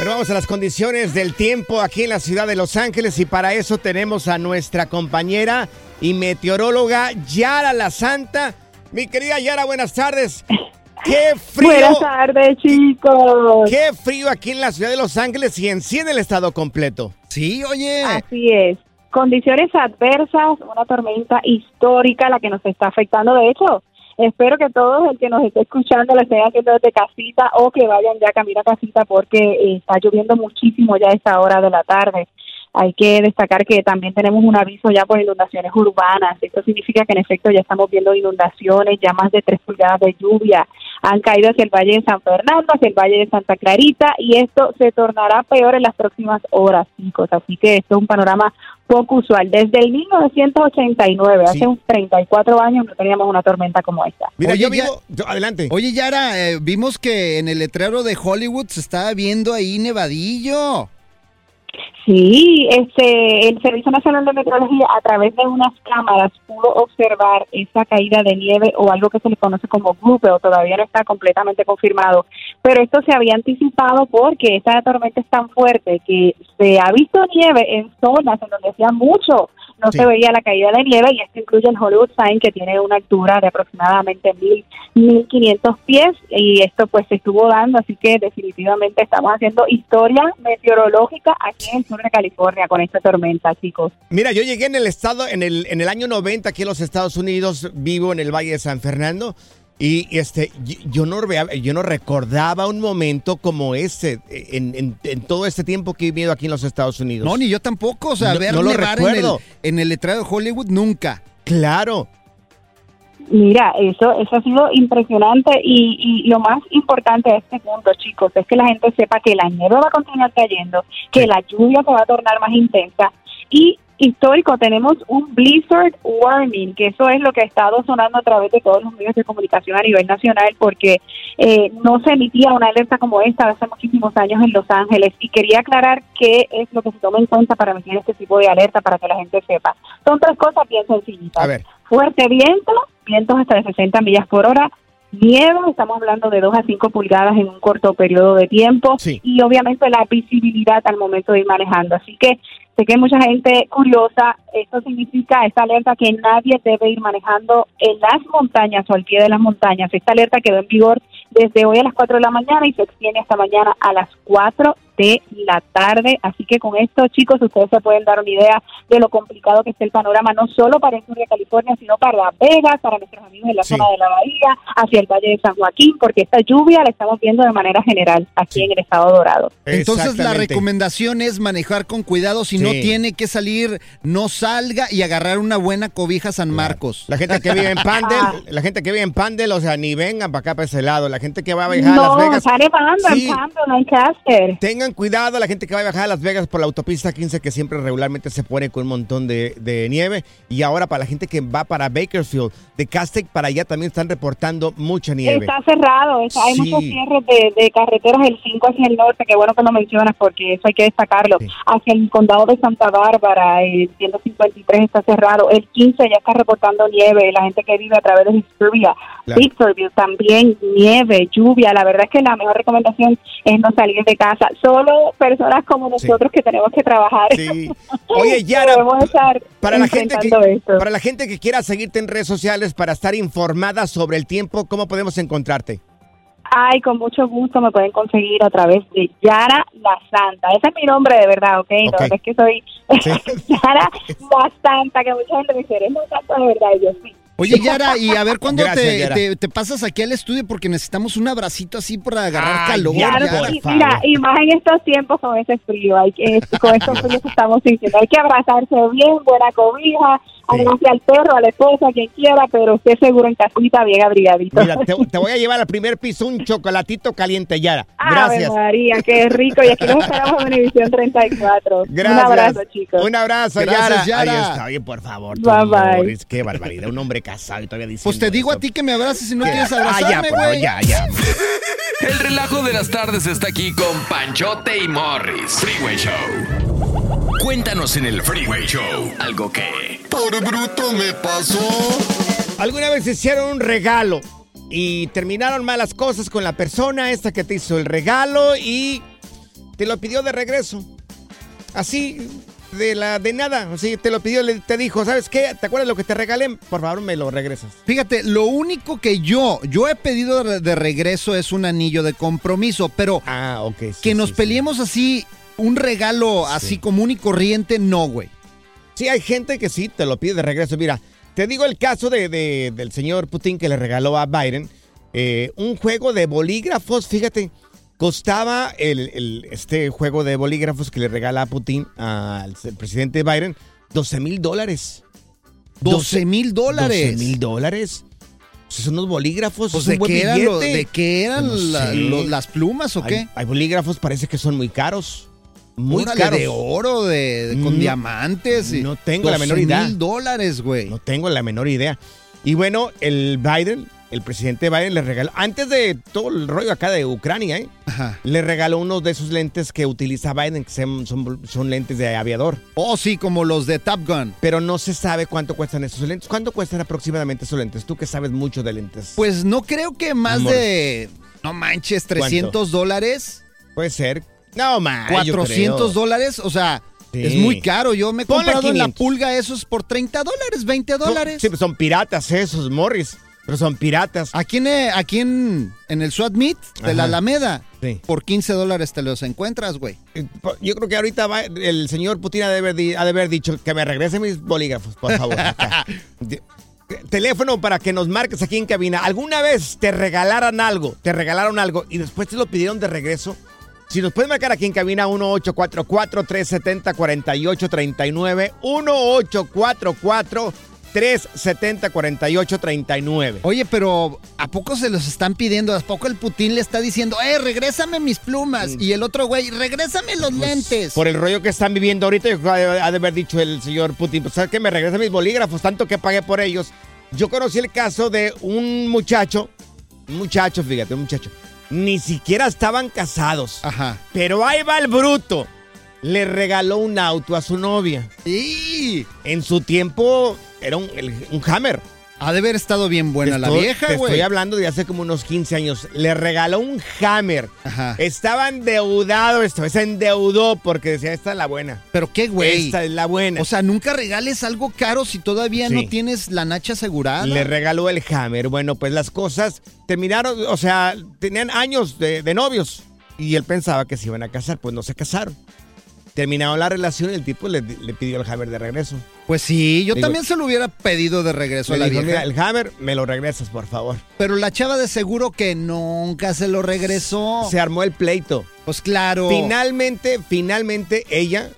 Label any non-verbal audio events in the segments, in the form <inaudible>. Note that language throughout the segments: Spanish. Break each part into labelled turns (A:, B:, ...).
A: Pero vamos a las condiciones del tiempo aquí en la ciudad de Los Ángeles y para eso tenemos a nuestra compañera y meteoróloga Yara la Santa. Mi querida Yara, buenas tardes. ¡Qué frío!
B: Buenas tardes, chicos.
A: ¡Qué frío aquí en la ciudad de Los Ángeles y en sí en el estado completo!
C: Sí, oye.
B: Así es. Condiciones adversas, una tormenta histórica la que nos está afectando. De hecho, espero que todos el que nos esté escuchando lo estén haciendo desde casita o que vayan ya camino a casita porque eh, está lloviendo muchísimo ya a esta hora de la tarde. Hay que destacar que también tenemos un aviso ya por inundaciones urbanas. Esto significa que en efecto ya estamos viendo inundaciones, ya más de tres pulgadas de lluvia han caído hacia el Valle de San Fernando, hacia el Valle de Santa Clarita y esto se tornará peor en las próximas horas, chicos. Así que esto es un panorama poco usual. Desde el 1989,
A: Sí.
B: hace uns 34 años, no teníamos una tormenta como esta.
A: Mira,
C: Oye,
A: yo
C: ya-
A: vivo... yo- adelante.
C: Oye, Yara, eh, vimos que en el letrero de Hollywood se estaba viendo ahí nevadillo.
B: Sí, este, el Servicio Nacional de Meteorología a través de unas cámaras pudo observar esa caída de nieve o algo que se le conoce como o todavía no está completamente confirmado, pero esto se había anticipado porque esta tormenta es tan fuerte que se ha visto nieve en zonas en donde hacía mucho no
A: Sí.
B: se veía la caída de nieve y esto incluye el Hollywood Sign que tiene una altura de aproximadamente mil, mil quinientos pies y esto pues se estuvo dando, así que definitivamente estamos haciendo historia meteorológica aquí en el sur de California con esta tormenta, chicos.
A: Mira, yo llegué en el estado, en el, en el año 90 aquí en los Estados Unidos, vivo en el Valle de San Fernando. Y este, yo no, yo no recordaba un momento como ese en, en- en todo este tiempo que he vivido aquí en los Estados Unidos.
C: No, ni yo tampoco. O sea,
A: No-
C: ver
A: no lo
C: nevar en el,
A: recuerdo.
C: en el letrero de Hollywood nunca.
A: Claro.
B: Mira, eso, eso ha sido impresionante y, y lo más importante de este punto, chicos, es que la gente sepa que la nieve va a continuar cayendo, que la lluvia se va a tornar más intensa y histórico, tenemos un blizzard warning, que eso es lo que ha estado sonando a través de todos los medios de comunicación a nivel nacional, porque eh, no se emitía una alerta como esta hace muchísimos años en Los Ángeles y quería aclarar qué es lo que se toma en cuenta para emitir este tipo de alerta para que la gente sepa. Son tres cosas bien sencillitas
A: A ver.
B: fuerte viento, vientos hasta de 60 millas por hora, nieve, estamos hablando de 2 a 5 pulgadas en un corto periodo de tiempo
A: Sí.
B: y obviamente la visibilidad al momento de ir manejando. Así que sé que mucha gente curiosa, esto significa esta alerta que nadie debe ir manejando en las montañas o al pie de las montañas. Esta alerta quedó en vigor desde hoy a las 4 de la mañana y se extiende hasta mañana a las 4 de la tarde. Así que con esto, chicos, ustedes se pueden dar una idea de lo complicado que está el panorama, no solo para el sur de California, sino para Las Vegas, para nuestros amigos en la
A: Sí.
B: zona de la Bahía, hacia el Valle de San Joaquín, porque esta lluvia la estamos viendo de manera general aquí en el estado dorado.
C: Entonces la recomendación es manejar con cuidado. Si no tiene que salir, no salga y agarrar una buena cobija San Marcos.
A: La gente que vive en <laughs>
B: Ah.
A: Pandel, la gente que vive en Pandel, o sea, ni vengan para acá para ese lado. La gente que va a viajar a
B: No,
A: Las Vegas.
B: está nevando
A: Sí.
B: en Lancaster.
A: Tengan tengan cuidado la gente que va a viajar a Las Vegas por la autopista 15 que siempre regularmente se pone con un montón de, de nieve. Y ahora para la gente que va para Bakersfield, de Castec para allá también están reportando mucha nieve.
B: Está cerrado, está- hay
A: Sí.
B: muchos cierres de, de carreteras el 5 hacia el norte, que bueno que lo mencionas porque eso hay que destacarlo.
A: Sí.
B: Hacia el condado de Santa Bárbara, el 153 está cerrado, el 15 ya está reportando nieve, la gente que vive a través de Victoria,
A: Claro.
B: Victorville también nieve, lluvia, la verdad es que la mejor recomendación es no salir de casa, solo personas como
A: Sí.
B: nosotros que tenemos que trabajar.
A: Sí. <laughs> Oye, Yara, para la gente que
B: enfrentando esto.
A: para la gente que quiera seguirte en redes sociales para estar informada sobre el tiempo, ¿cómo podemos encontrarte?
B: Ay, con mucho gusto me pueden conseguir a través de Yara la Santa. Ese es mi nombre de verdad, ¿ok?
A: Ok.
B: No es que soy
A: Sí. <laughs>
B: Yara la Santa, que mucha gente me dice, eres la Santa de verdad. Y yo sí.
C: Oye, Yara, y a ver cuándo te,
A: Yara.
C: te- te pasas aquí al estudio porque necesitamos un abracito así para agarrar
A: Ay,
C: calor.
A: Yara,
B: que sí.
A: favor.
B: Mira, y más en estos tiempos con ese frío, hay que, con estos <laughs> fríos que estamos sintiendo. Hay que abrazarse bien, buena cobija,
A: Sí.
B: abrace al perro, a la esposa, a quien quiera, pero esté seguro en casita, bien abrigadito.
A: Mira, te, te voy a llevar al primer piso un chocolatito caliente, Yara.
B: Ave
A: Gracias.
B: María, qué rico. Y aquí nos esperamos en Univisión 34.
A: Gracias.
B: Un abrazo, chicos.
A: Un abrazo,
C: Gracias,
A: Yara.
C: Yara.
A: Ahí está. Oye, por favor.
B: Bye, bye.
A: Qué barbaridad. Un hombre casado y todavía dice.
C: Pues te digo a ti que me abraces si no quieres
A: Ah, ya,
C: abrazarme,
A: por favor,
C: güey.
A: ya, ya.
D: El relajo de las tardes está aquí con Panchote y Morris. Freeway Show. Cuéntanos en el Freeway Show algo que...
E: Por bruto me pasó.
A: ¿Alguna vez hicieron un regalo y terminaron malas cosas con la persona esta que te hizo el regalo y te lo pidió de regreso? Así, de la de nada. Así, te lo pidió, le- te dijo, ¿sabes qué? ¿Te acuerdas lo que te regalé? Por favor, me lo regresas.
C: Fíjate, lo único que yo, yo he pedido de, regreso es un anillo de compromiso, pero
A: Ah, sí,
C: que
A: sí,
C: nos
A: sí.
C: peleemos así, un regalo así común y corriente, no, güey.
A: Sí, hay gente que sí te lo pide de regreso. Mira, te digo el caso de, de- del señor Putin que le regaló a Biden eh, un juego de bolígrafos. Fíjate, costaba el, el- este juego de bolígrafos que le regala a Putin al presidente Biden 12 mil dólares.
C: 12 mil dólares.
A: 12 mil dólares. Pues son unos bolígrafos.
C: Pues
A: es un
C: de
A: buen
C: qué, eran lo-
A: billete.
C: ¿De qué eran
A: No
C: la-
A: sé.
C: lo- las plumas o
A: Hay,
C: qué?
A: hay bolígrafos, parece que son muy caros. Muy
C: Órale,
A: caros.
C: de oro, de, de- con
A: No-
C: diamantes. y
A: no tengo la menor idea.
C: mil dólares, güey.
A: No tengo la menor idea. Y bueno, el Biden, el presidente Biden le regaló, antes de todo el rollo acá de Ucrania, ¿eh?
C: Ajá.
A: le regaló uno de esos lentes que utiliza Biden, que son, son- son lentes de aviador.
C: Oh, sí, como los de Top Gun.
A: Pero no se sabe cuánto cuestan esos lentes. ¿Cuánto cuestan aproximadamente esos lentes? Tú que sabes mucho de lentes.
C: Pues no creo que más
A: Amor.
C: de, no manches, 300 dólares,
A: Puede ser. No, más.
C: 400 dólares, o sea,
A: Sí.
C: es muy caro. Yo me he
A: Ponle
C: comprado en la
A: 500.
C: pulga esos por 30 dólares, 20 dólares.
A: Sí, pues son piratas esos, Morris. Pero son piratas.
C: Aquí, en, eh, aquí en, en el Swat Meet de la. Alameda,
A: Sí.
C: por 15 dólares te los encuentras, güey.
A: Eh, Yo creo que ahorita va- el señor Putin ha de, haber, di- ha de haber dicho que me regrese mis bolígrafos, por favor. <laughs> De- Teléfono para que nos marques aquí en cabina. ¿Alguna vez te regalaran algo, te regalaron algo y después te lo pidieron de regreso? Si nos puedes marcar aquí en cabina 1844-370-4839, 1844-370-4839.
C: Oye, pero ¿a poco se los están pidiendo? ¿A poco el Putin le está diciendo, eh, regrésame mis plumas? Y el otro güey, regrésame los lentes.
A: Por el rollo que están viviendo ahorita, yo ha de haber dicho el señor Putin, pues sabes que me regresen mis bolígrafos, tanto que pagué por ellos. Yo conocí el caso de un muchacho, un muchacho, fíjate, un muchacho, ni siquiera estaban casados,
C: Ajá.
A: pero ahí va el bruto. Le regaló un auto a su novia.
C: Y
A: En su tiempo era un, Hammer.
C: ha de haber estado bien buena la vieja, güey.
A: estoy hablando de hace como unos 15 años. Le regaló un Hammer.
C: Ajá.
A: Estaba endeudado esto, se endeudó porque decía, esta es la buena.
C: Pero qué güey.
A: Esta es la buena.
C: O sea, nunca regales algo caro si todavía
A: Sí.
C: no tienes la nacha asegurada.
A: Le regaló el Hammer. Bueno, pues las cosas terminaron, o sea, tenían años de, de novios y él pensaba que se iban a casar, pues no se casaron. Terminaron la relación y el tipo le, le pidió el Hammer de regreso.
C: Pues sí, yo también se lo hubiera pedido de regreso a la
A: dijo,
C: vieja.
A: mira, el Hammer me lo regresas, por favor.
C: Pero la chava de seguro que nunca se lo regresó.
A: Se armó el pleito.
C: pues claro.
A: Finalmente, finalmente ella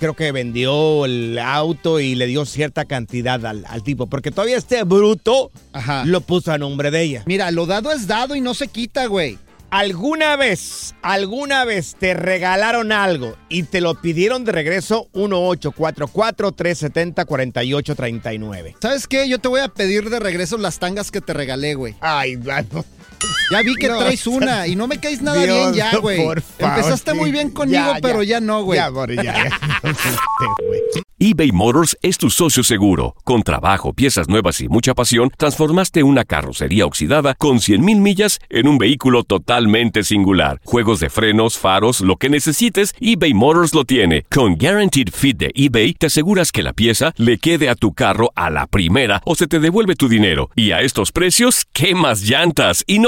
A: creo que vendió el auto y le dio cierta cantidad al, al tipo, porque todavía este bruto
C: Ajá.
A: lo puso a nombre de ella.
C: Mira, lo dado es dado y no se quita, güey.
A: ¿Alguna vez, alguna vez te regalaron algo y te lo pidieron de regreso? 1844-370-4839.
C: ¿Sabes qué? Yo te voy a pedir de regreso las tangas que te regalé, güey.
A: Ay, bueno.
C: Ya vi que
A: No,
C: traes una y no me caes nada
A: Dios,
C: bien ya, güey.
A: por favor,
C: Empezaste
A: sí.
C: muy bien conmigo,
A: Ya,
C: pero
A: ya.
C: ya no, güey.
A: Ya, amor, ya, <laughs>
F: eBay Motors es tu socio seguro. Con trabajo, piezas nuevas y mucha pasión, transformaste una carrocería oxidada con 100.000 millas en un vehículo totalmente singular. Juegos de frenos, faros, lo que necesites, eBay Motors lo tiene. Con Guaranteed Fit de eBay, te aseguras que la pieza le quede a tu carro a la primera o se te devuelve tu dinero. Y a estos precios, ¿qué más llantas y no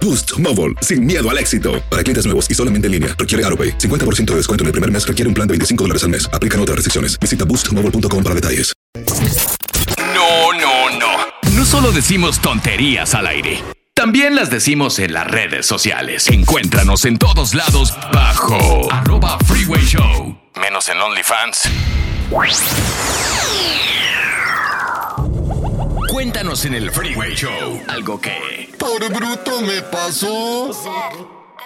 G: Boost Mobile, sin miedo al éxito. Para clientes nuevos y solamente en línea, requiere AroPay. 50% de descuento en el primer mes requiere un plan de 25 dólares al mes. Aplican otras restricciones. Visita boostmobile.com para detalles.
D: No, no, no. No solo decimos tonterías al aire. También las decimos en las redes sociales. Encuéntranos en todos lados bajo arroba freeway show. Menos en OnlyFans. Cuéntanos en el Freeway Show algo que...
E: Por bruto me pasó.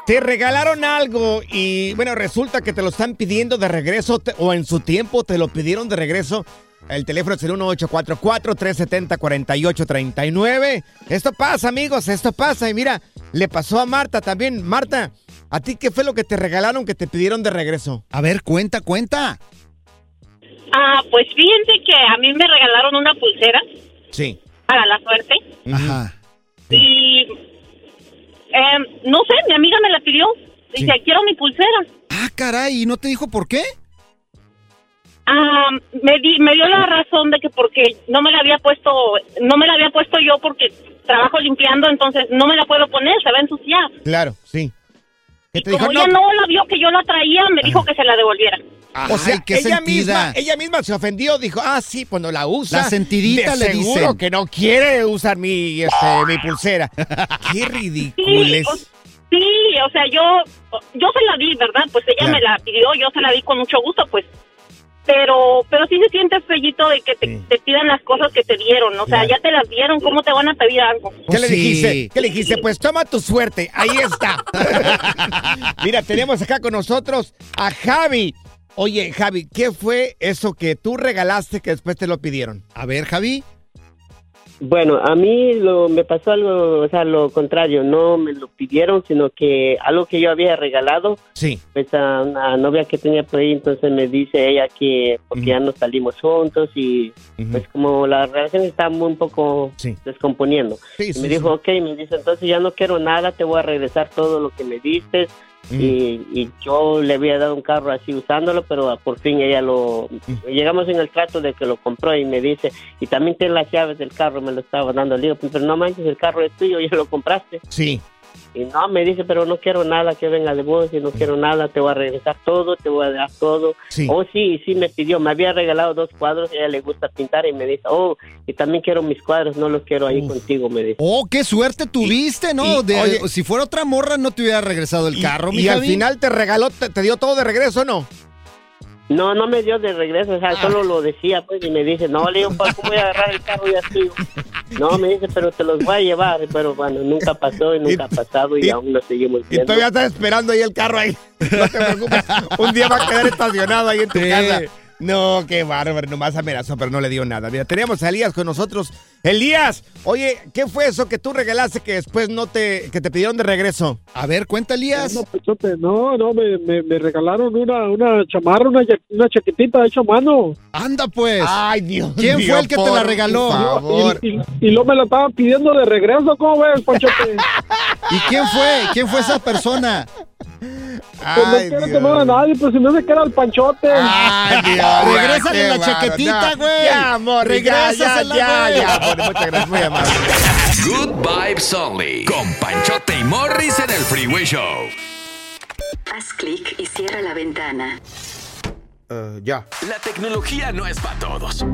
A: Te regalaron algo y bueno, resulta que te lo están pidiendo de regreso te- o en su tiempo te lo pidieron de regreso. El teléfono es el 1844-370-4839. Esto pasa, amigos, esto pasa. Y mira, le pasó a Marta también. Marta, ¿a ti qué fue lo que te regalaron que te pidieron de regreso?
C: A ver, cuenta, cuenta.
H: Ah, pues fíjense que a mí me regalaron una pulsera
A: Sí.
H: para la suerte
C: Ajá.
H: Y em, no sé, mi amiga me la pidió. Dice, quiero mi pulsera.
C: Ah, caray, ¿y no te dijo por qué?
H: Ah, me, di- me dio la razón de que porque no me la había puesto, no me la había puesto yo porque trabajo limpiando, entonces no me la puedo poner, se va a ensuciar.
A: Claro, sí. ¿Qué te
H: Como
A: dijo?
H: ella
A: No.
H: no la vio que yo la traía, me dijo que se la devolviera.
A: O sea,
C: qué
A: ella
C: sentida.
A: misma, ella misma se ofendió, dijo, ah, sí, pues no la usa.
C: La sentidita le
A: seguro
C: dicen.
A: que no quiere usar mi, este, mi pulsera. <laughs> Qué
H: Sí,
A: ridicules.
H: o, sí, o sea, yo, yo se la di, ¿verdad? Pues ella
A: Claro.
H: me la pidió, yo se la di con mucho gusto, pues. Pero, pero sí se siente fellito de que te,
A: Sí.
H: te pidan las cosas que te dieron, o sea,
A: Claro.
H: ya te las dieron, ¿cómo te van a pedir algo?
A: ¿Qué
C: Pues
A: le
C: sí.
A: dijiste? ¿Qué le dijiste? Pues toma tu suerte. Ahí está. <laughs> Mira, tenemos acá con nosotros a Javi. Oye, Javi, ¿qué fue eso que tú regalaste que después te lo pidieron?
C: A ver, Javi.
I: Bueno, a mí lo, me pasó algo, o sea, lo contrario, no me lo pidieron, sino que algo que yo había regalado,
A: Sí.
I: pues a una novia que tenía por ahí, entonces me dice ella que, porque ya no salimos juntos y pues como la relación está muy un poco
A: Sí.
I: descomponiendo.
A: Sí,
I: me dijo, ok, me dice, entonces ya no quiero nada, te voy a regresar todo lo que me diste.
A: Mm.
I: Y, y yo le había dado un carro así usándolo, pero por fin ella lo...
A: Mm.
I: Llegamos en el trato de que lo compró y me dice, y también tiene las llaves del carro, me lo estaba dando. Le digo, pero no manches, el carro es tuyo, ya lo compraste.
A: Sí.
I: Y no, me dice, pero no quiero nada que venga de vos, y no quiero nada, te voy a regresar todo, te voy a dar todo.
A: Sí.
I: Oh, sí, sí, me pidió, me había regalado dos cuadros, a ella le gusta pintar y me dice, oh, y también quiero mis cuadros, no los quiero ahí
A: Uf.
I: contigo, me dice.
C: Oh, qué suerte tuviste, ¿no?
A: y,
C: De-
A: oye-
C: si fuera otra morra, no te hubiera regresado el
A: Y-
C: carro,
A: y,
C: mi
A: al
C: Javi.
A: final te regaló, te, te dio todo de regreso, ¿no?
I: No, no me dio de regreso, o sea,
A: Ah.
I: solo lo decía, pues, y me dice, no, le digo, "¿Cuál- ¿cómo voy a agarrar el carro ya tuyo? No, me dice, pero te los voy a llevar, pero bueno, nunca pasó y nunca ha pasado y,
A: y-
I: aún nos seguimos
A: Y
I: viendo.
A: todavía estás esperando ahí el carro ahí. <laughs> No te preocupes. Un día va a quedar estacionado ahí en tu
C: Sí.
A: casa. No, qué bárbaro. Nomás amenazó, pero no le dio nada. Mira, teníamos a Elías con nosotros. Elías, oye, ¿qué fue eso que tú regalaste que después no te, que te pidieron de regreso?
C: A ver, cuenta, Elías.
J: No, Panchote, no, no, me, me, me regalaron una, una chamarra, una, una chaquetita hecha a mano.
C: Anda, pues.
A: Ay, Dios
C: ¿Quién fue el que te la regaló?
A: favor.
J: Y, y, y luego me la estaban pidiendo de regreso, ¿cómo ves, Panchote? <laughs>
C: ¿Y quién fue? ¿Quién fue esa persona?
J: Pues no quiero
A: Dios.
J: que no a nadie, pues si no se queda el Panchote.
A: Ay, Dios.
C: Regrésale la chaquetita, güey.
A: Ya, amor, ya, ya,
C: Regrésasela,
A: ya, ya, amor, Muchas gracias, muy amable.
D: Good Vibes Only. Con Panchote y Morris en el Freeway Show.
K: Haz clic y cierra la ventana.
A: ya.
D: La tecnología no es para todos.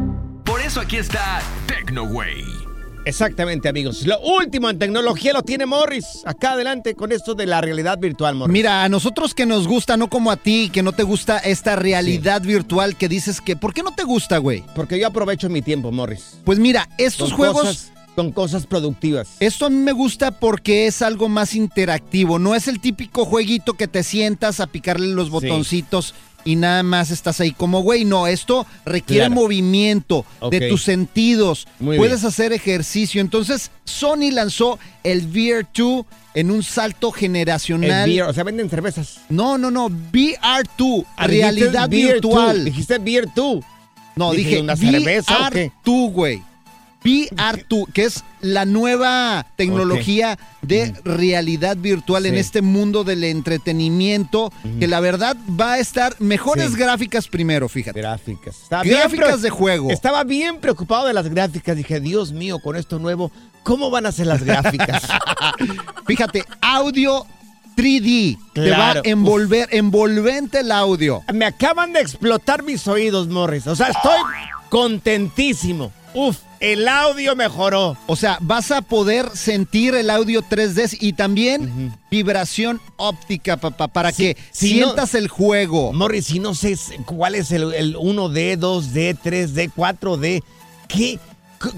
D: Por eso aquí está TecnoWay.
A: Exactamente, amigos. Lo último en tecnología lo tiene Morris. Acá adelante con esto de la realidad virtual, Morris.
C: Mira, a nosotros que nos gusta, no como a ti, que no te gusta esta realidad virtual que dices que. ¿Por qué no te gusta, güey?
A: Porque yo aprovecho mi tiempo, Morris.
C: Pues mira, estos
A: Con
C: juegos.
A: cosas- con cosas productivas.
C: Esto a mí me gusta porque es algo más interactivo. No es el típico jueguito que te sientas a picarle los botoncitos y nada más estás ahí como güey. No, esto requiere
A: Claro.
C: movimiento de tus sentidos.
A: Muy
C: Puedes
A: bien.
C: hacer ejercicio. Entonces, Sony lanzó el VR2 en un salto
A: El
C: generacional.
A: VR, o sea, venden cervezas.
C: No, no, no. VR2,
A: Ah,
C: realidad
A: VR2,
C: virtual.
A: Dijiste Beer 2.
C: No,
A: Dije,
C: dije,
A: ¿una cerveza o qué?
C: VR2, güey. VR2, que es la nueva tecnología de realidad virtual en este mundo del entretenimiento, que la verdad va a estar mejores
A: Sí.
C: gráficas primero, fíjate.
A: Gráficas. Estaba
C: Gráficas de juego.
A: Estaba bien preocupado de las gráficas. Dije, Dios mío, con esto nuevo, ¿cómo van a ser las gráficas? <laughs>
C: Fíjate, audio 3D. Te va a envolver, envolvente el audio.
A: Me acaban de explotar mis oídos, Morris. O sea, estoy contentísimo. Uf, el audio mejoró.
C: O sea, vas a poder sentir el audio 3D y también vibración óptica, papá, para
A: Sí,
C: que
A: si no-
C: sientas el juego.
A: Morris, si no sé cuál es el, el 1D, 2D, 3D, 4D, ¿qué?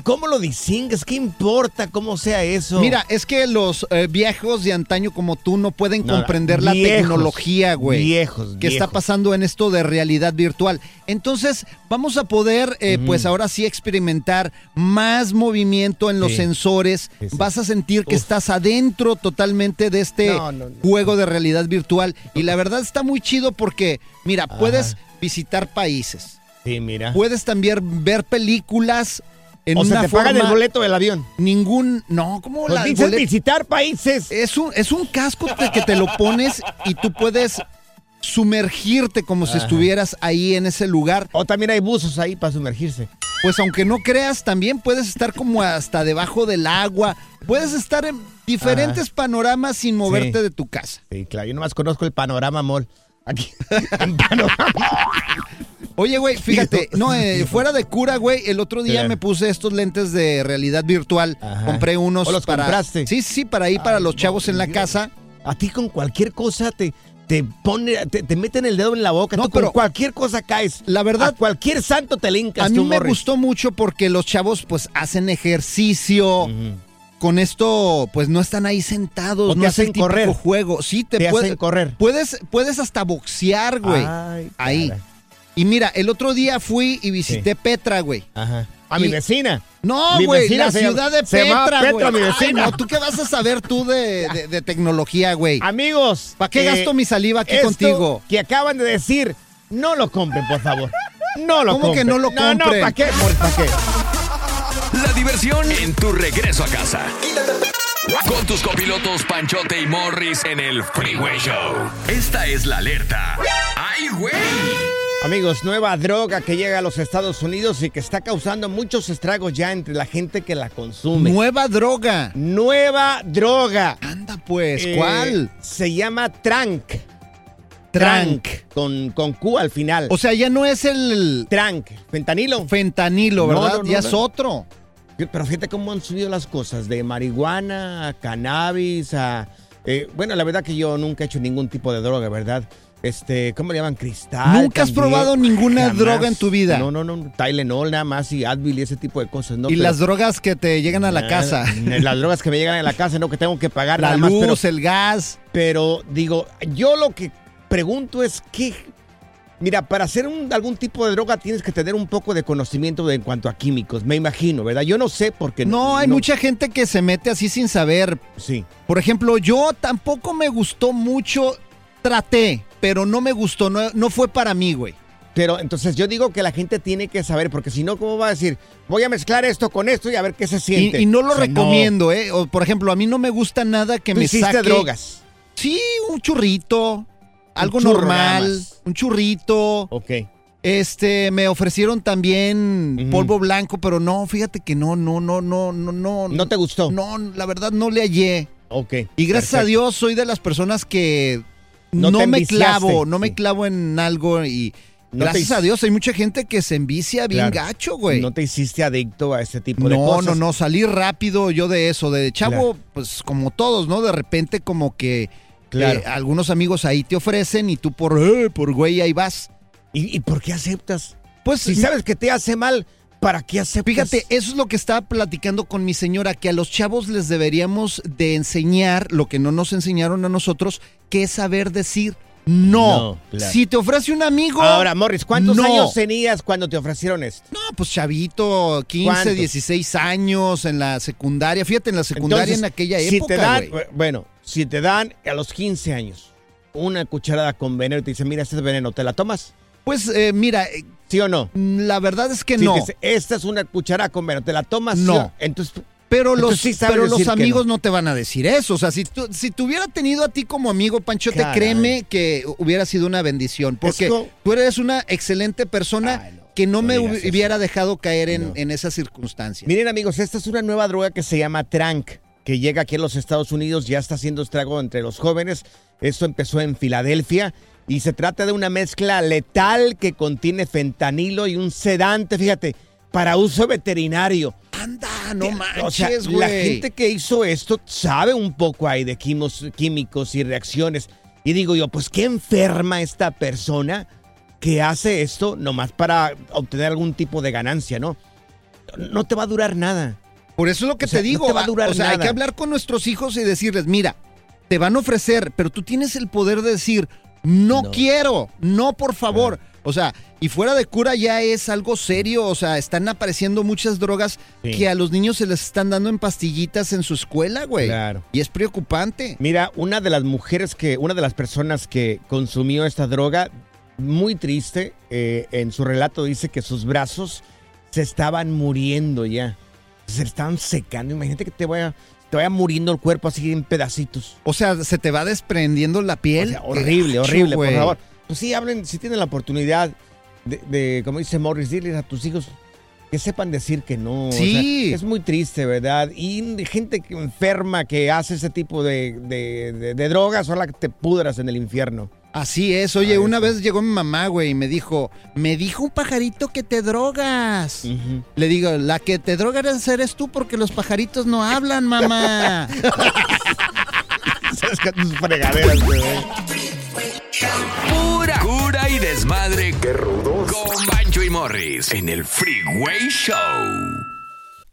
A: ¿Cómo lo distingues? ¿Qué importa cómo sea eso?
C: Mira, es que los eh, viejos de antaño como tú no pueden
A: No,
C: comprender la tecnología, güey.
A: viejos,
C: Que está pasando en esto de realidad virtual. Entonces, vamos a poder, eh, pues ahora sí, experimentar más movimiento en los
A: Sí.
C: sensores.
A: Sí, sí.
C: Vas a sentir que
A: Uf.
C: estás adentro totalmente de este
A: No, no, no.
C: juego de realidad virtual. Y la verdad está muy chido porque, mira, puedes visitar países.
A: Sí, mira.
C: Puedes también ver películas en
A: o
C: una
A: sea, te pagan el boleto del avión.
C: Ningún. No, ¿cómo
A: Pues
C: la
A: dices visitar países.
C: Es un, es un casco que te lo pones y tú puedes sumergirte como si estuvieras ahí en ese lugar.
A: O también hay buzos ahí para sumergirse.
C: Pues aunque no creas, también puedes estar como hasta debajo del agua. Puedes estar en diferentes panoramas sin moverte
A: Sí.
C: de tu casa.
A: Sí, claro. Yo nomás conozco el panorama mall. Aquí. <laughs> en panorama.
C: Oye, güey, <laughs> fíjate, no, eh, fuera de cura, güey, el otro día me puse estos lentes de realidad virtual.
A: Ajá.
C: Compré unos
A: ¿O los
C: para.
A: compraste?
C: Sí, sí, para ahí, para
A: Ay,
C: los chavos en la casa.
A: A ti con cualquier cosa te, te pone, te, te meten el dedo en la boca.
C: No,
A: Tú con
C: pero-
A: cualquier cosa caes.
C: La verdad-
A: A cualquier santo te le hincas
C: A mí me
A: Morris.
C: gustó mucho porque los chavos pues hacen ejercicio. Con esto pues no están ahí sentados,
A: O
C: no
A: te hacen correr.
C: juego. Sí, te,
A: Te
C: puede-
A: hacen correr.
C: Puedes puedes hasta boxear, güey.
A: Ay,
C: ahí.
A: cara.
C: Y mira, el otro día fui y visité Petra, güey.
A: Ajá. A
C: Y-
A: mi vecina.
C: No, güey, la
A: se
C: ciudad de
A: se
C: Petra,
A: Petra,
C: güey.
A: mi vecina.
C: Ay, no, ¿tú qué vas a saber tú de, de- de tecnología, güey?
A: Amigos.
C: ¿Para qué
A: eh,
C: gasto mi saliva aquí
A: esto
C: contigo?
A: Que acaban de decir, no lo compren, por favor. No lo
C: ¿Cómo que
A: compren.
C: no lo
A: No, no,
C: compren?
A: ¿para qué? ¿Para qué?
D: La diversión en tu regreso a casa. Con tus copilotos Panchote y Morris en el Freeway Show. Esta es la alerta. ¡Ay, güey!
A: Amigos, nueva droga que llega a los Estados Unidos y que está causando muchos estragos ya entre la gente que la consume.
C: Nueva droga.
A: Nueva droga.
C: Anda pues,
A: Eh,
C: ¿cuál?
A: Se llama Trank.
C: Trank.
A: Con, con Q al final.
C: O sea, ya no es el
A: Trank. Fentanilo.
C: fentanilo, ¿verdad?
A: no, no,
C: ya es otro.
A: Pero fíjate cómo han subido las cosas. De marihuana a cannabis a... eh, bueno, la verdad que yo nunca he hecho ningún tipo de droga, ¿verdad? Este, ¿cómo le llaman? Cristal.
C: ¿Nunca has
A: también.
C: probado ninguna
A: Jamás.
C: droga en tu vida?
A: No, no, no. Tylenol nada más y Advil y ese tipo de cosas, ¿no?
C: y
A: Pero-
C: las drogas que te llegan a la casa.
A: Las drogas que me llegan a la casa, no que tengo que pagar
C: La
A: nada más.
C: luz,
A: Pero,
C: el gas.
A: pero digo, yo lo que pregunto es que, mira, para hacer un- algún tipo de droga tienes que tener un poco de conocimiento de- en cuanto a químicos, me imagino, ¿verdad? Yo no sé porque
C: No, hay mucha gente que se mete así sin saber.
A: Sí.
C: Por ejemplo, yo tampoco me gustó mucho. Traté, pero no me gustó. No, no fue para mí, güey.
A: Pero entonces yo digo que la gente tiene que saber, porque si no, ¿cómo va a decir? Voy a mezclar esto con esto y a ver qué se siente.
C: Y, y no lo
A: O sea,
C: recomiendo, ¿eh? O, por ejemplo, a mí no me gusta nada que
A: Tú
C: me
A: hiciste
C: saque...
A: drogas.
C: Sí, un churrito. Algo normal. Un churrito.
A: Ok.
C: Este, me ofrecieron también polvo blanco, pero no, fíjate que no, no, no, no, no, no.
A: ¿No te gustó?
C: No, la verdad no le hallé.
A: Ok.
C: Y gracias a. Dios soy de las personas que
A: No
C: no, me clavo, no me clavo en algo y
A: No
C: gracias a Dios hay mucha gente que se envicia bien
A: Claro.
C: gacho, güey.
A: No te hiciste adicto a este tipo de
C: No,
A: cosas.
C: no, no, salí rápido yo de eso, de chavo,
A: Claro.
C: pues como todos, ¿no? De repente como que
A: Claro.
C: eh, algunos amigos ahí te ofrecen y tú por, eh, por güey ahí vas.
A: ¿Y, y por qué aceptas?
C: Pues
A: Si sabes que te hace mal, ¿para qué aceptas?
C: Fíjate, eso es lo que estaba platicando con mi señora, que a los chavos les deberíamos de enseñar lo que no nos enseñaron a nosotros, que es saber decir no.
A: No, claro.
C: Si te ofrece un amigo...
A: Ahora, Morris, ¿cuántos
C: no.
A: años tenías cuando te ofrecieron esto?
C: No, pues chavito, 15,
A: ¿Cuántos?
C: 16 años en la secundaria. Fíjate, en la secundaria
A: Entonces,
C: en aquella
A: si
C: época,
A: te dan,
C: güey.
A: Bueno, si te dan a los 15 años una cucharada con veneno y te dicen, mira, este es veneno, ¿te la tomas?
C: Pues eh, mira, eh,
A: ¿Sí o no?
C: la verdad es que no.
A: dice, esta es una cucharada con veneno, ¿te la tomas?
C: No.
A: ¿Sí o Entonces,
C: Pero los,
A: sí
C: pero los amigos
A: no.
C: no. te van a decir eso. O sea, si, tú, si te hubiera tenido a ti como amigo, Panchote,
A: Caray.
C: créeme que hubiera sido una bendición. Porque tú eres una excelente persona
A: Ay, no,
C: que no,
A: no
C: me
A: eso.
C: hubiera dejado caer en, en esas circunstancias.
A: miren amigos, esta es una nueva droga que se llama Trank, que llega aquí a los Estados Unidos, ya está haciendo estrago entre los jóvenes. Esto empezó en Filadelfia y se trata de una mezcla letal que contiene fentanilo y un sedante, fíjate, para uso veterinario.
C: Anda, no manches,
A: O sea, la gente que hizo esto sabe un poco ahí de quimos- químicos y reacciones. Y digo yo, pues qué enferma esta persona que hace esto nomás para obtener algún tipo de ganancia, ¿no? No te va a durar nada.
C: Por eso es lo que
A: O sea,
C: te digo.
A: no te va a durar
C: o sea, hay
A: nada.
C: que hablar con nuestros hijos y decirles, mira, te van a ofrecer, pero tú tienes el poder de decir, no,
A: No.
C: quiero, no por favor. O sea, y fuera de cura ya es algo serio, o sea, están apareciendo muchas drogas
A: Sí.
C: que a los niños se les están dando en pastillitas en su escuela, güey.
A: Claro.
C: Y es preocupante.
A: Mira, una de las mujeres que, una de las personas que consumió esta droga, muy triste, eh, en su relato dice que sus brazos se estaban muriendo ya. Se estaban secando. Imagínate que te vaya, te vaya muriendo el cuerpo así en pedacitos.
C: O sea, se te va desprendiendo la
A: O
C: piel.
A: sea, horrible,
C: gacho,
A: horrible, por favor. Pues sí, hablen, si tienen la oportunidad de, de, como dice Morris, diles a tus hijos que sepan decir que no. O
C: Sí.
A: sea, es muy triste, ¿verdad? Y gente que enferma que hace ese tipo de, de, de- de drogas, ojalá que te pudras en el infierno.
C: Así es. Oye, una vez llegó mi mamá, güey, y me dijo, me dijo un pajarito que te drogas. Le digo, la que te drogas eres tú porque los pajaritos no hablan, mamá. <laughs>
A: Sabes que tus fregaderas, güey.
D: Pura cura y desmadre. ¡Qué rudos! Con Bancho y Morris en el Freeway Show.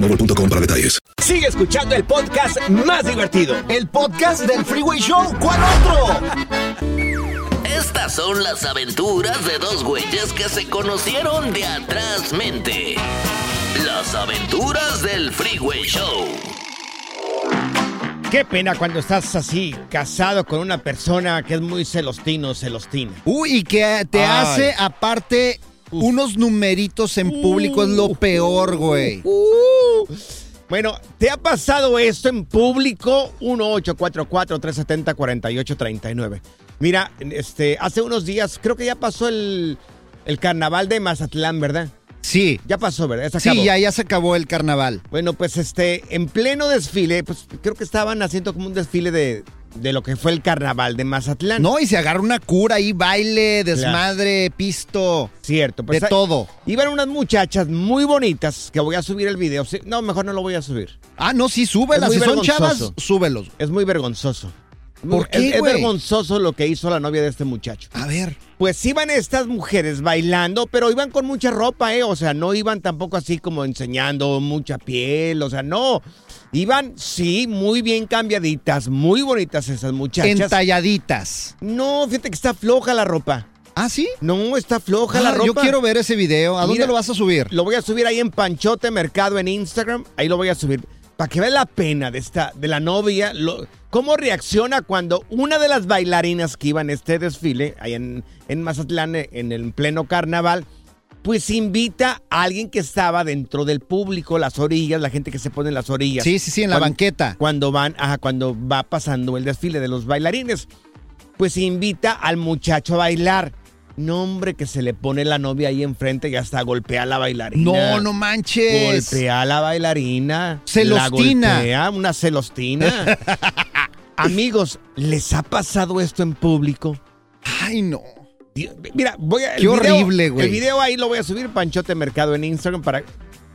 G: boostmobile.com para detalles.
A: Sigue escuchando el podcast más divertido.
C: El podcast del Freeway Show. ¿Cuál otro?
L: Estas son las aventuras de dos güeyes que se conocieron de atrás mente. Las aventuras del Freeway Show.
A: Qué pena cuando estás así, casado con una persona que es muy celostino, celostina.
C: Uy, y que te hace aparte unos numeritos en público es lo peor, güey.
A: Uh. Bueno, ¿te ha pasado esto en público? 1-844-370-4839. Mira, este, hace unos días, creo que ya pasó el, el carnaval de Mazatlán, ¿verdad?
C: Sí.
A: Ya pasó, ¿verdad? Se.
C: Sí, ya, ya se acabó el carnaval.
A: Bueno, pues este, en pleno desfile, pues creo que estaban haciendo como un desfile de, de lo que fue el carnaval de Mazatlán.
C: No, y se agarra una cura ahí, baile, desmadre, pisto.
A: Cierto, pues
C: de todo.
A: Iban unas muchachas muy bonitas que voy a subir el video. No, mejor no lo voy a subir.
C: Ah, no, sí, súbelas. Si son chavas, súbelos.
A: Es muy vergonzoso.
C: ¿Por
A: Es-
C: qué,
A: es, vergonzoso lo que hizo la novia de este muchacho.
C: A ver.
A: Pues iban estas mujeres bailando, pero iban con mucha ropa, ¿eh? O sea, no iban tampoco así como enseñando mucha piel, o sea, no. Iban, sí, muy bien cambiaditas, muy bonitas esas muchachas.
C: Entalladitas.
A: No, fíjate que está floja la ropa.
C: ¿Ah, sí?
A: No, está floja la
C: Ah,
A: ropa.
C: yo quiero ver ese video. ¿A dónde lo vas a subir?
A: Lo voy a subir ahí en Panchote Mercado en Instagram. Ahí lo voy a subir. Para que vean la pena de esta, de la novia, lo- cómo reacciona cuando una de las bailarinas que iba en este desfile, ahí en, en Mazatlán, en el pleno carnaval, pues invita a alguien que estaba dentro del público, las orillas, la gente que se pone en las orillas.
C: Sí, sí, sí, en la
A: Cuando-
C: banqueta.
A: Cuando van, ajá, cuando va pasando el desfile de los bailarines, pues invita al muchacho a bailar. No, hombre, que se le pone la novia ahí enfrente y hasta golpea a la bailarina.
C: No, no manches.
A: Golpea a la bailarina.
C: Celostina.
A: La golpea, una celostina. <laughs> Amigos, ¿les ha pasado esto en público?
C: Ay, no.
A: Dios, Mira, voy a.
C: Qué
A: video-
C: horrible, güey.
A: El video ahí lo voy a subir, Panchote Mercado en Instagram, para,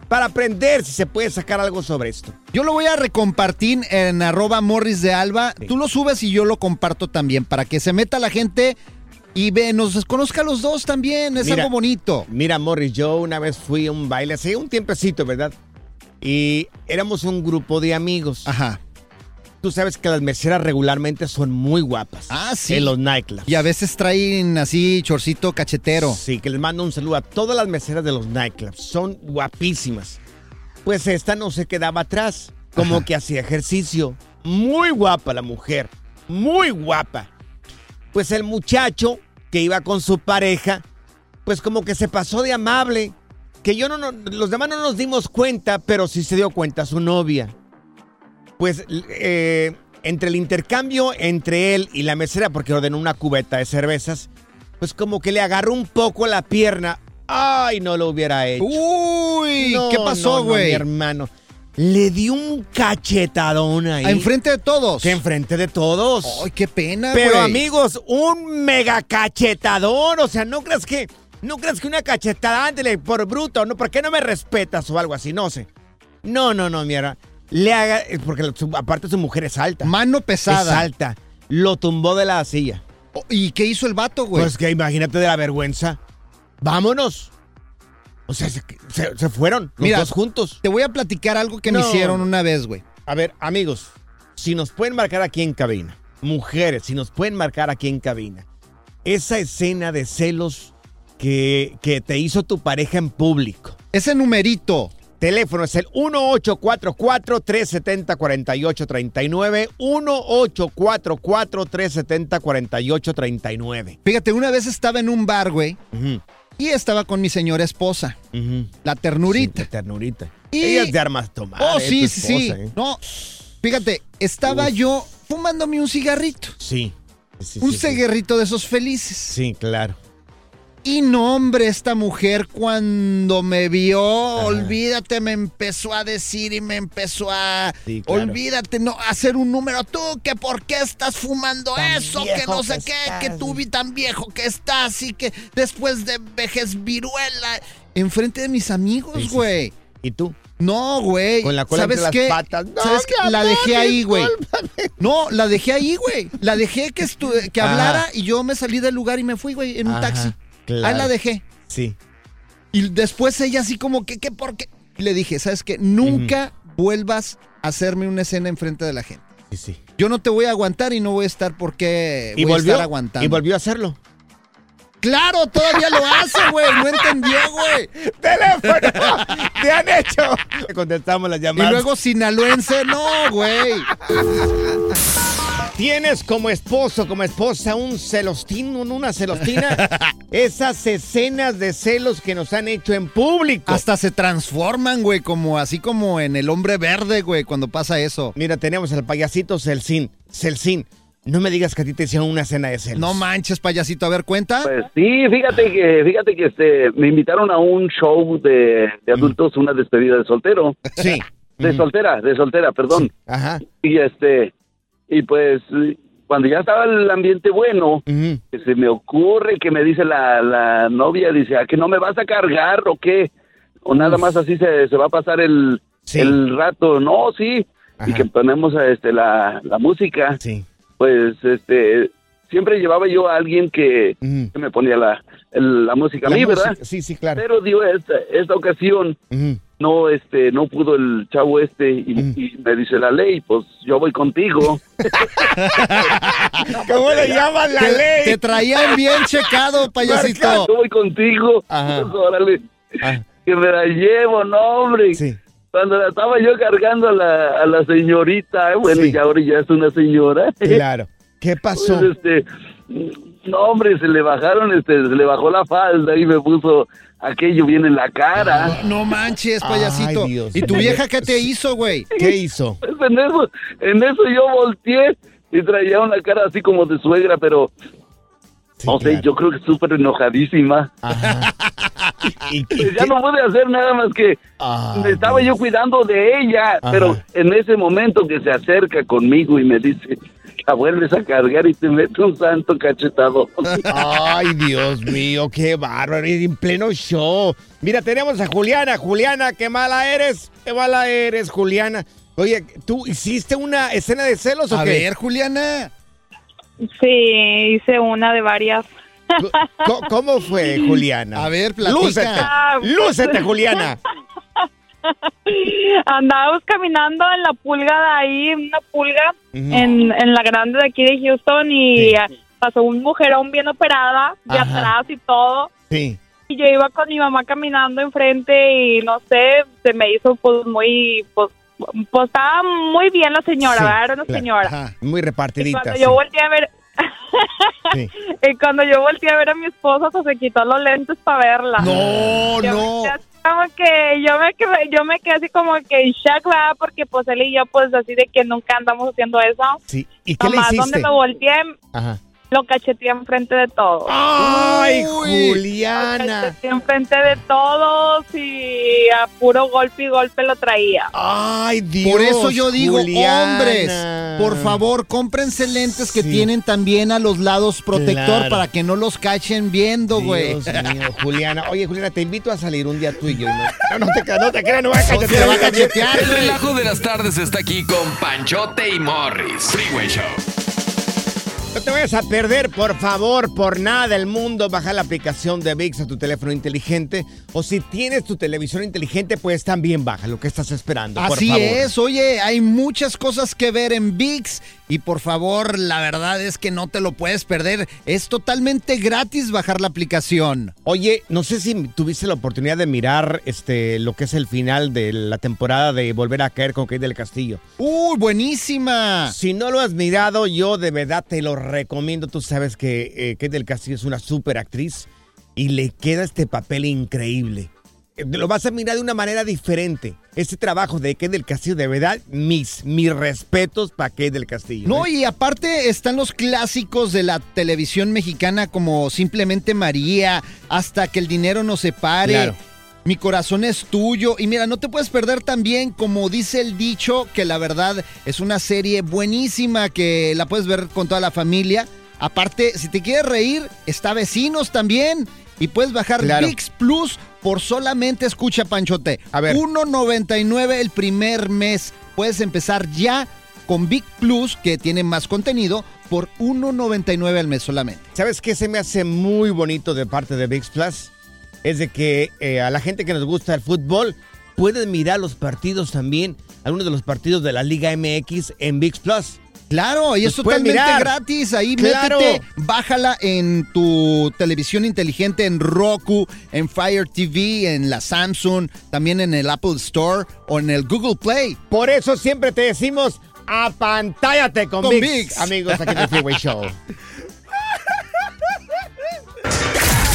A: para aprender si se puede sacar algo sobre esto.
C: Yo lo voy a recompartir en arroba morris de alba. Tú lo subes y yo lo comparto también para que se meta la gente y ve, nos conozca a los dos también. Es
A: Mira,
C: algo bonito.
A: Mira, Morris, yo una vez fui a un baile hace un tiempecito, ¿verdad? Y éramos un grupo de amigos.
C: Ajá.
A: Tú sabes que las meseras regularmente son muy guapas.
C: Ah, sí.
A: En los nightclubs.
C: Y a veces traen así chorcito cachetero.
A: Sí, que les mando un saludo a todas las meseras de los nightclubs. Son guapísimas. Pues esta no se quedaba atrás. Como que hacía ejercicio. Muy guapa la mujer. Muy guapa. Pues el muchacho que iba con su pareja, pues como que se pasó de amable. Que yo no, no- los demás no nos dimos cuenta, pero sí se dio cuenta su novia. Pues eh, entre el intercambio entre él y la mesera, porque ordenó una cubeta de cervezas, pues como que le agarró un poco la pierna. Ay, no lo hubiera hecho.
C: Uy,
A: No,
C: ¿qué pasó,
A: no, no,
C: güey?
A: mi hermano. Le dio un cachetadón ahí.
C: Enfrente de todos.
A: Que enfrente de todos.
C: Ay, qué pena,
A: Pero
C: güey.
A: amigos, un mega cachetadón. O sea, no creas que. No creas que una cachetada, ándale, por bruto, ¿no? ¿Por qué no me respetas o algo así? No sé. No, no, no, mira. Le haga. eh, Porque su- aparte su mujer es alta.
C: Mano
A: Es
C: pesada.
A: alta. Lo tumbó de la silla.
C: Oh, ¿Y qué hizo el vato, güey?
A: Pues que imagínate de la vergüenza. Vámonos. O sea, se, se- se fueron los
C: Mira,
A: dos juntos.
C: Te voy a platicar algo que me
A: No.
C: hicieron una vez, güey.
A: A ver, amigos, si nos pueden marcar aquí en cabina, mujeres, si nos pueden marcar aquí en cabina, esa escena de celos que, que te hizo tu pareja en público.
C: Ese numerito.
A: Teléfono es el 1844-370-4839. 1844-370-4839.
C: Fíjate, una vez estaba en un bar, güey,
A: Ujú,
C: y estaba con mi señora esposa,
A: ujú.
C: la ternurita.
A: Sí, ternurita.
C: Y-
A: Ella es de armas tomar.
C: oh,
A: eh,
C: sí,
A: tu
C: sí, sí.
A: esposa, eh.
C: No, fíjate, estaba
A: Uf.
C: yo fumándome un cigarrito.
A: Sí. sí,
C: un
A: sí.
C: cigarrito de esos felices.
A: Sí, claro.
C: Y no, hombre, esta mujer cuando me vio, olvídate, me empezó a decir y me empezó a...
A: Sí, claro.
C: Olvídate, no, hacer un número. Tú, que por qué estás fumando
A: Tan
C: eso, que no sé
A: que
C: qué, que tú vi tan viejo que estás y que después de vejez viruela. Enfrente de mis amigos,
A: Sí, sí,
C: güey.
A: ¿Y tú?
C: No, güey.
A: Con la cola
C: ¿Sabes
A: entre las
C: qué?
A: patas. No,
C: ¿Sabes qué? La dejé ahí, güey. No, la dejé ahí, güey. La dejé que, que
A: Ajá.
C: hablara y yo me salí del lugar y me fui, güey, en un
A: Ajá,
C: taxi.
A: Claro.
C: Ahí la dejé.
A: Sí.
C: Y después ella así como que, ¿qué por qué? Y le dije, ¿sabes qué? Nunca vuelvas a hacerme una escena enfrente de la gente.
A: Sí, sí.
C: Yo no te voy a aguantar y no voy a estar porque
A: Y
C: voy a
A: volvió,
C: estar aguantando.
A: y volvió a hacerlo.
C: Claro, todavía lo hace, güey. No entendió, güey. <laughs>
A: ¡Teléfono! <laughs> ¡Te han hecho! Contestamos las
C: Y
A: llamadas.
C: luego sinaloense, no, güey.
A: ¿Tienes como esposo, como esposa, un celostín, un- una celostina? <laughs> Esas escenas de celos que nos han hecho en público.
C: Hasta se transforman, güey, como así como en el hombre verde, güey, cuando pasa eso.
A: Mira, tenemos al payasito Celsin. Celsin, no me digas que a ti te hicieron una escena de celos.
C: No manches, payasito, a ver, cuenta.
M: Pues sí, fíjate que, fíjate que este, me invitaron a un show de, de adultos, una despedida de soltero.
A: Sí.
M: De soltera, de soltera, perdón.
A: Ajá.
M: Y este, y pues cuando ya estaba el ambiente bueno, que se me ocurre que me dice la, la novia, dice, ¿a que no me vas a cargar o qué? O nada más así se, se va a pasar el, el rato. No, sí. Y que ponemos este, la, la música. Pues, este, siempre llevaba yo a alguien que, que me ponía la, la música a
A: La
M: mí,
A: música,
M: ¿verdad?
A: Sí, sí, claro.
M: Pero dio esta, esta ocasión, no, este, no pudo el chavo este y, y me dice la ley, pues yo voy contigo. <laughs> <laughs>
A: ¿Cómo le llaman la
C: Te-
A: ley?
C: Te traían bien checado, <laughs> payasito.
M: Yo voy contigo. Pues, órale.
A: Ah.
M: Que me la llevo, no, hombre. Cuando la estaba yo cargando a la, a la señorita, eh, bueno, y ahora ya es una señora.
A: Claro. ¿Qué pasó?
M: Pues, este, no, hombre, se le bajaron, este, se le bajó la falda y me puso aquello bien en la cara.
C: No manches, payasito.
M: Ay, Dios
C: ¿Y tu vieja qué te hizo, güey? <laughs>
A: ¿Qué hizo?
M: Pues en eso, en eso yo volteé y traía una cara así como de suegra, pero no sé, yo creo que súper enojadísima. <laughs> Pues ya no pude hacer nada más que me estaba yo cuidando de ella,
A: Ajá.
M: pero en ese momento que se acerca conmigo y me dice, la vuelves a cargar y te mete un santo cachetado.
A: Ay, <laughs> Dios mío, qué bárbaro. En pleno show. Mira, tenemos a Juliana. Juliana, qué mala eres. Qué mala eres, Juliana. Oye, ¿tú hiciste una escena de celos o
C: A
A: qué?
C: ver, Juliana.
N: Sí, hice una de varias.
A: ¿Cómo fue, <laughs> Juliana?
C: A ver,
N: platica.
A: Lúcete.
N: Ah, pues-
A: Lúcete, Juliana. <laughs>
N: Andábamos caminando en la pulga de ahí, una pulga en, en la grande de aquí de Houston y eh, pasó un mujerón bien operada de
A: Ajá.
N: atrás y todo.
A: Sí.
N: Y yo iba con mi mamá caminando enfrente y no sé, se me hizo pues muy, pues, pues estaba muy bien la señora,
A: Sí,
N: ¿verdad? Era una
A: claro.
N: señora.
A: Ajá, Muy
N: Y
A: repartidita.
N: cuando
A: sí.
N: yo volteé a ver,
A: Sí. <laughs>
N: y cuando yo volteé a ver a mi esposa, pues, se quitó los lentes para verla.
C: No,
N: Yo
C: no.
N: Como que yo me quedé, yo me quedé así como que en shock, ¿verdad? Porque pues él y yo pues así de que nunca andamos haciendo eso.
A: Sí. ¿Y qué le hiciste?
N: donde me volteé,
A: Ajá.
N: Lo cacheteé enfrente de todos.
A: ¡Ay,
N: Lo
A: Juliana!
N: cacheteé enfrente de todos y a puro golpe y golpe lo traía.
A: ¡Ay, Dios!
C: Por eso yo digo,
A: Juliana.
C: hombres, por favor, cómprense lentes que tienen también a los lados protector
A: Claro.
C: para que no los cachen viendo, güey.
A: Dios mío, Juliana. Oye, Juliana, te invito a salir un día tú y yo. No, <laughs> no, no te, creas, no te creas, no voy a cachetear.
C: te va a cachetear,
D: El relajo de las tardes está aquí con Panchote y Morris. Freeway Show.
A: Vayas a perder, por favor, por nada del mundo, baja la aplicación de VIX a tu teléfono inteligente. O si tienes tu televisión inteligente, pues también baja lo que estás esperando. por
C: Así
A: favor.
C: es, oye, hay muchas cosas que ver en VIX y por favor, la verdad es que no te lo puedes perder. Es totalmente gratis bajar la aplicación.
A: Oye, no sé si tuviste la oportunidad de mirar este lo que es el final de la temporada de Volver a caer con Kate del Castillo.
C: ¡Uy, buenísima!
A: Si no lo has mirado, yo de verdad te lo recomiendo. Tú sabes que eh, Kate del Castillo es una super actriz y le queda este papel increíble. Eh, Lo vas a mirar de una manera diferente. Este trabajo de Kate del Castillo, de verdad, mis, mis respetos para Kate del Castillo.
C: No,
A: ¿eh?
C: y aparte están los clásicos de la televisión mexicana como Simplemente María, Hasta que el dinero nos separe.
A: Claro.
C: Mi corazón es tuyo. Y mira, no te puedes perder también, como dice el dicho, que la verdad es una serie buenísima que la puedes ver con toda la familia. Aparte, si te quieres reír, está Vecinos también. Y puedes bajar
A: Claro.
C: VIX Plus por solamente, escucha Panchote,
A: A ver.
C: 1.99 el primer mes. Puedes empezar ya con Big Plus, que tiene más contenido, por 1.99 al mes solamente.
A: ¿Sabes qué se me hace muy bonito de parte de VIX Plus? Es de que eh, a la gente que nos gusta el fútbol pueden mirar los partidos también, algunos de los partidos de la Liga MX en VIX Plus.
C: Claro, y es totalmente
A: mirar.
C: gratis. Ahí
A: Claro.
C: métete, bájala en tu televisión inteligente, en Roku, en Fire TV, en la Samsung, también en el Apple Store o en el Google Play.
A: Por eso siempre te decimos, apantállate con,
C: Con
A: VIX,
C: VIX.
A: amigos aquí en el Freeway Show. <laughs>